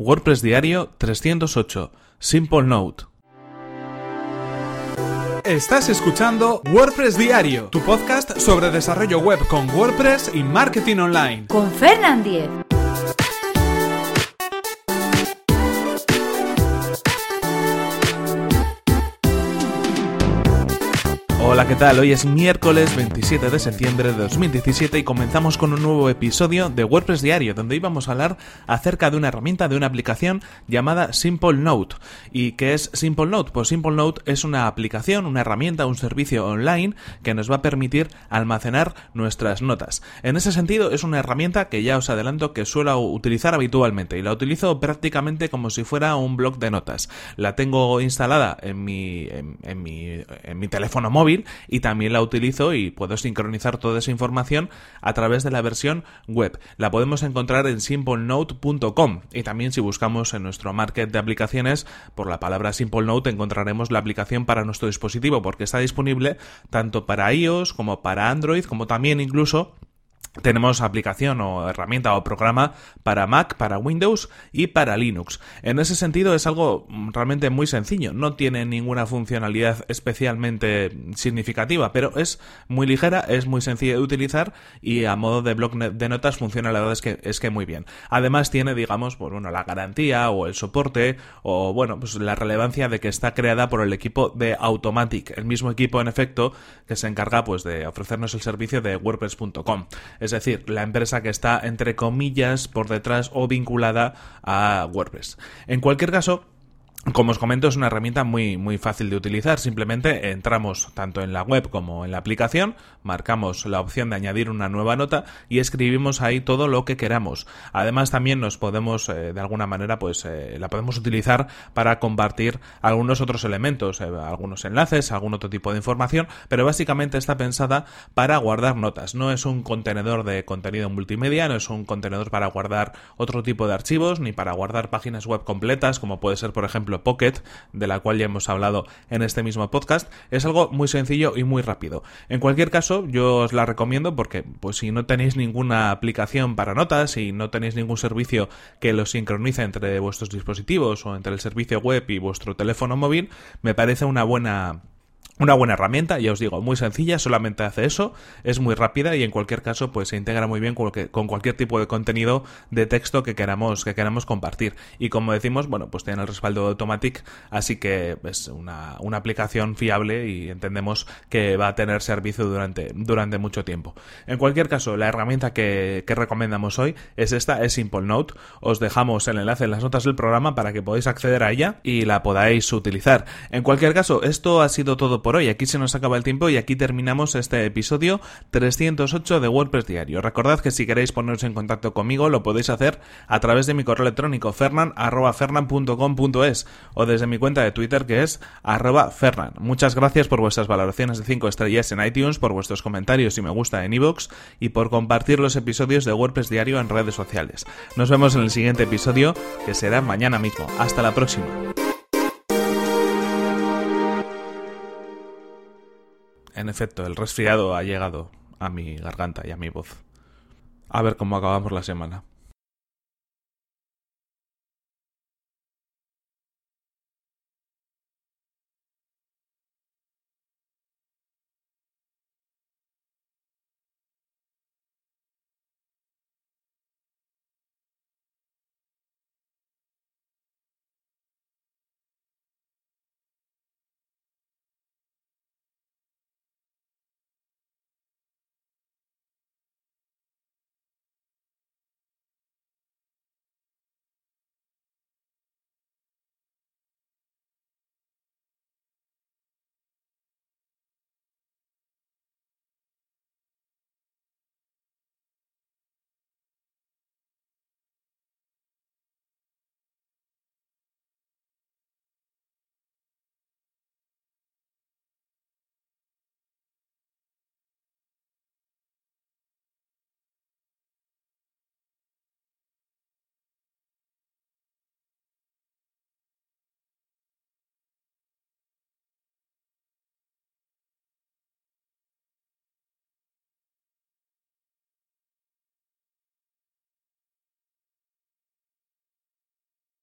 WordPress Diario 308, Simple Note. Estás escuchando WordPress Diario, tu podcast sobre desarrollo web con WordPress y marketing online. Con Fernand Diez. Hola, ¿qué tal? Hoy es miércoles 27 de septiembre de 2017 y comenzamos con un nuevo episodio de WordPress Diario, donde íbamos a hablar acerca de una herramienta, de una aplicación llamada Simple Note. ¿Y qué es Simple Note? Pues Simple Note es una aplicación, una herramienta, un servicio online que nos va a permitir almacenar nuestras notas. En ese sentido, es una herramienta que ya os adelanto que suelo utilizar habitualmente y la utilizo prácticamente como si fuera un blog de notas. La tengo instalada en mi, en mi, en mi teléfono móvil y también la utilizo y puedo sincronizar toda esa información a través de la versión web. La podemos encontrar en simplenote.com y también si buscamos en nuestro market de aplicaciones por la palabra Simple Note encontraremos la aplicación para nuestro dispositivo porque está disponible tanto para iOS como para Android como también incluso tenemos aplicación o herramienta o programa para Mac, para Windows y para Linux. En ese sentido es algo realmente muy sencillo, no tiene ninguna funcionalidad especialmente significativa, pero es muy ligera, es muy sencilla de utilizar y a modo de blog de notas funciona la verdad es que es que muy bien. Además tiene, digamos, pues bueno, la garantía o el soporte o bueno, pues la relevancia de que está creada por el equipo de Automatic, el mismo equipo en efecto que se encarga pues de ofrecernos el servicio de wordpress.com es decir, la empresa que está entre comillas por detrás o vinculada a WordPress. En cualquier caso, como os comento, es una herramienta muy, muy fácil de utilizar. Simplemente entramos tanto en la web como en la aplicación, marcamos la opción de añadir una nueva nota y escribimos ahí todo lo que queramos. Además, también nos podemos, eh, de alguna manera, pues eh, la podemos utilizar para compartir algunos otros elementos, eh, algunos enlaces, algún otro tipo de información, pero básicamente está pensada para guardar notas. No es un contenedor de contenido multimedia, no es un contenedor para guardar otro tipo de archivos, ni para guardar páginas web completas, como puede ser, por ejemplo, Pocket, de la cual ya hemos hablado en este mismo podcast, es algo muy sencillo y muy rápido. En cualquier caso, yo os la recomiendo porque, pues si no tenéis ninguna aplicación para notas y no tenéis ningún servicio que lo sincronice entre vuestros dispositivos o entre el servicio web y vuestro teléfono móvil, me parece una buena una buena herramienta, ya os digo, muy sencilla, solamente hace eso, es muy rápida y en cualquier caso pues se integra muy bien con, cualquier tipo de contenido de texto que queramos, que queramos compartir. Y como decimos, bueno, pues tiene el respaldo de Automatic, así que es una, una aplicación fiable y entendemos que va a tener servicio durante, durante mucho tiempo. En cualquier caso, la herramienta que, que recomendamos hoy es esta, es Simple Note. Os dejamos el enlace en las notas del programa para que podáis acceder a ella y la podáis utilizar. En cualquier caso, esto ha sido todo por hoy. Aquí se nos acaba el tiempo y aquí terminamos este episodio 308 de WordPress Diario. Recordad que si queréis poneros en contacto conmigo lo podéis hacer a través de mi correo electrónico fernan.fernan.com.es o desde mi cuenta de Twitter que es arroba fernan. Muchas gracias por vuestras valoraciones de 5 estrellas en iTunes, por vuestros comentarios y me gusta en iVoox y por compartir los episodios de WordPress Diario en redes sociales. Nos vemos en el siguiente episodio que será mañana mismo. Hasta la próxima. En efecto, el resfriado ha llegado a mi garganta y a mi voz. A ver cómo acabamos la semana.